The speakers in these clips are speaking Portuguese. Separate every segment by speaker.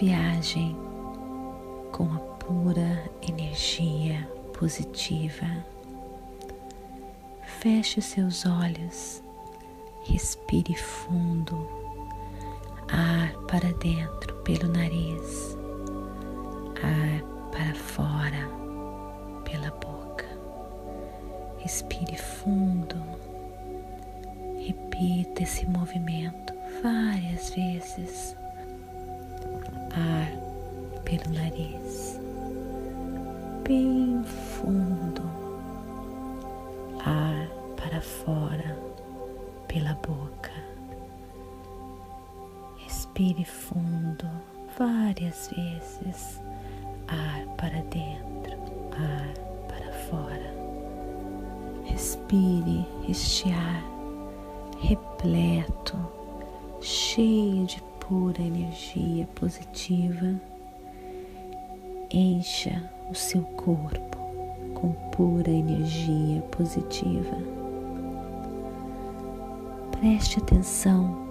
Speaker 1: Viagem com a pura energia positiva. Feche seus olhos, respire fundo, ar para dentro pelo nariz, ar para fora pela boca. Respire fundo, repita esse movimento várias vezes ar pelo nariz, bem fundo, ar para fora pela boca. Respire fundo várias vezes, ar para dentro, ar para fora. Respire este ar repleto, cheio de pura energia positiva encha o seu corpo com pura energia positiva. Preste atenção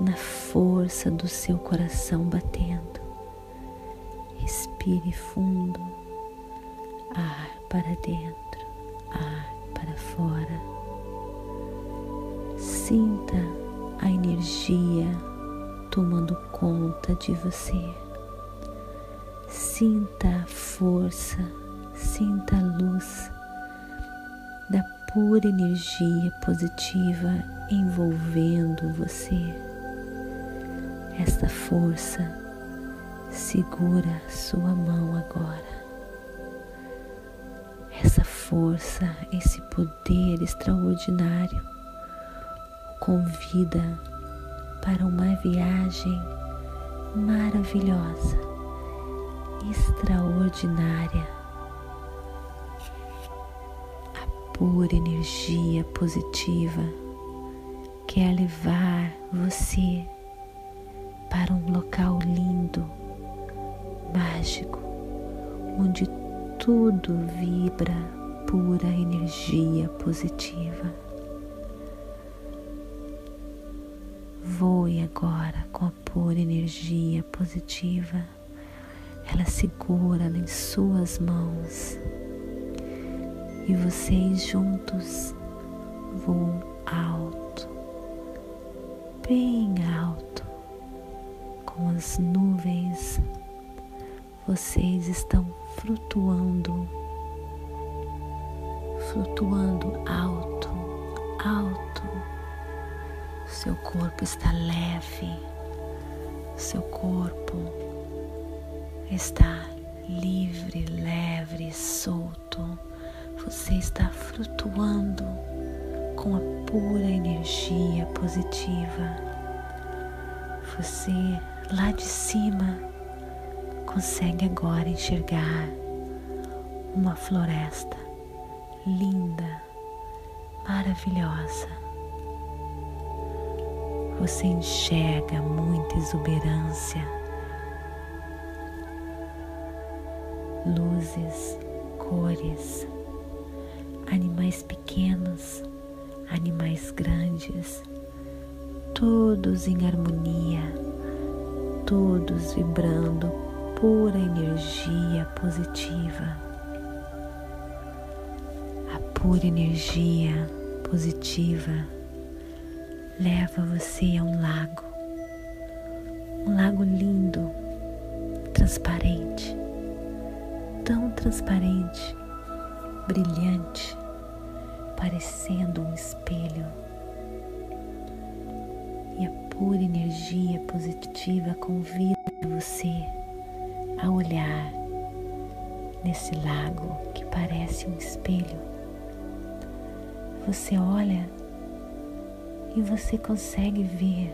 Speaker 1: na força do seu coração batendo. Respire fundo, ar para dentro, ar para fora. Sinta a energia tomando conta de você. Sinta a força, sinta a luz da pura energia positiva envolvendo você. Esta força segura sua mão agora. Essa força, esse poder extraordinário convida para uma viagem maravilhosa, extraordinária. A pura energia positiva quer levar você para um local lindo, mágico, onde tudo vibra pura energia positiva. Voe agora com a pura energia positiva. Ela segura em suas mãos e vocês juntos voam alto, bem alto, com as nuvens. Vocês estão flutuando, flutuando alto, alto seu corpo está leve, seu corpo está livre, leve, solto. Você está flutuando com a pura energia positiva. Você lá de cima consegue agora enxergar uma floresta linda, maravilhosa você enxerga muita exuberância, luzes, cores, animais pequenos, animais grandes, todos em harmonia, todos vibrando pura energia positiva. A pura energia positiva leva você a um lago, um lago lindo, transparente, tão transparente, brilhante, parecendo um espelho. E a pura energia positiva convida você a olhar nesse lago que parece um espelho. Você olha e você consegue ver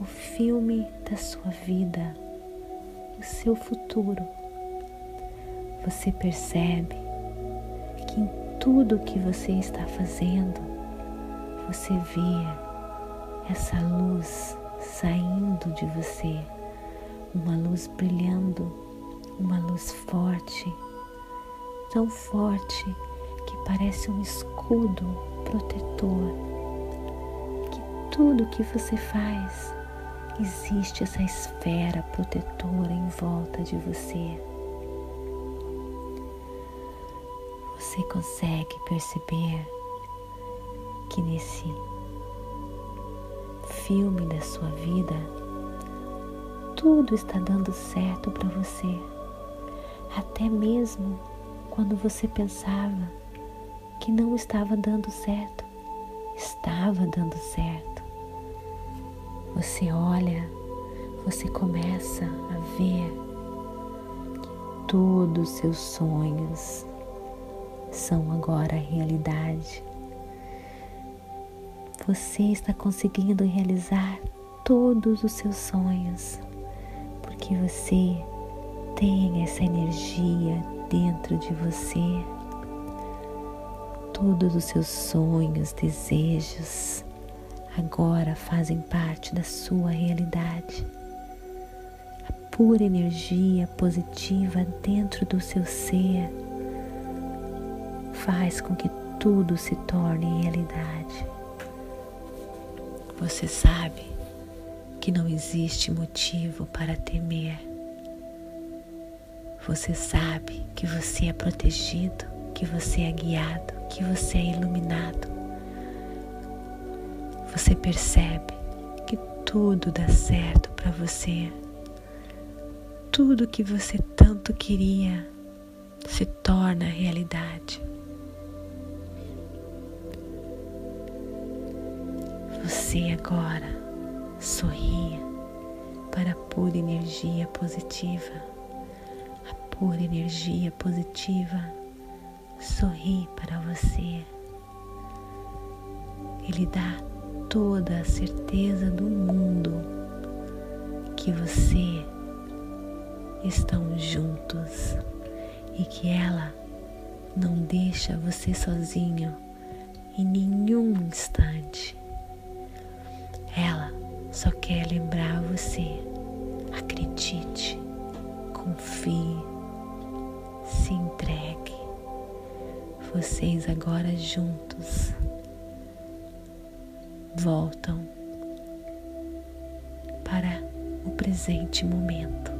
Speaker 1: o filme da sua vida, o seu futuro. Você percebe que em tudo que você está fazendo, você vê essa luz saindo de você, uma luz brilhando, uma luz forte, tão forte que parece um escudo protetor. Tudo que você faz existe essa esfera protetora em volta de você. Você consegue perceber que nesse filme da sua vida tudo está dando certo para você, até mesmo quando você pensava que não estava dando certo, estava dando certo. Você olha, você começa a ver que todos os seus sonhos são agora realidade. Você está conseguindo realizar todos os seus sonhos, porque você tem essa energia dentro de você. Todos os seus sonhos, desejos, agora fazem parte da sua realidade. A pura energia positiva dentro do seu ser faz com que tudo se torne realidade. Você sabe que não existe motivo para temer. Você sabe que você é protegido, que você é guiado, que você é iluminado. Você percebe que tudo dá certo para você. Tudo que você tanto queria se torna realidade. Você agora sorria para a pura energia positiva. A pura energia positiva sorri para você. Ele dá toda a certeza do mundo que você estão juntos e que ela não deixa você sozinho em nenhum instante. Ela só quer lembrar você. Acredite, confie, se entregue. Vocês agora juntos voltam para o presente momento.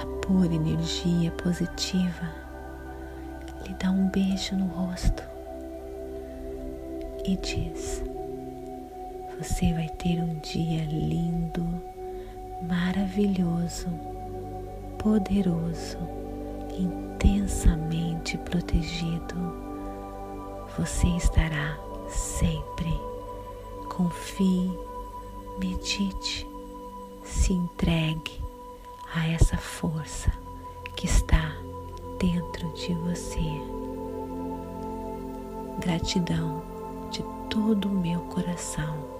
Speaker 1: A pura energia positiva lhe dá um beijo no rosto e diz: Você vai ter um dia lindo, maravilhoso, poderoso, intensamente protegido. Você estará sempre. Confie, medite, se entregue a essa força que está dentro de você. Gratidão de todo o meu coração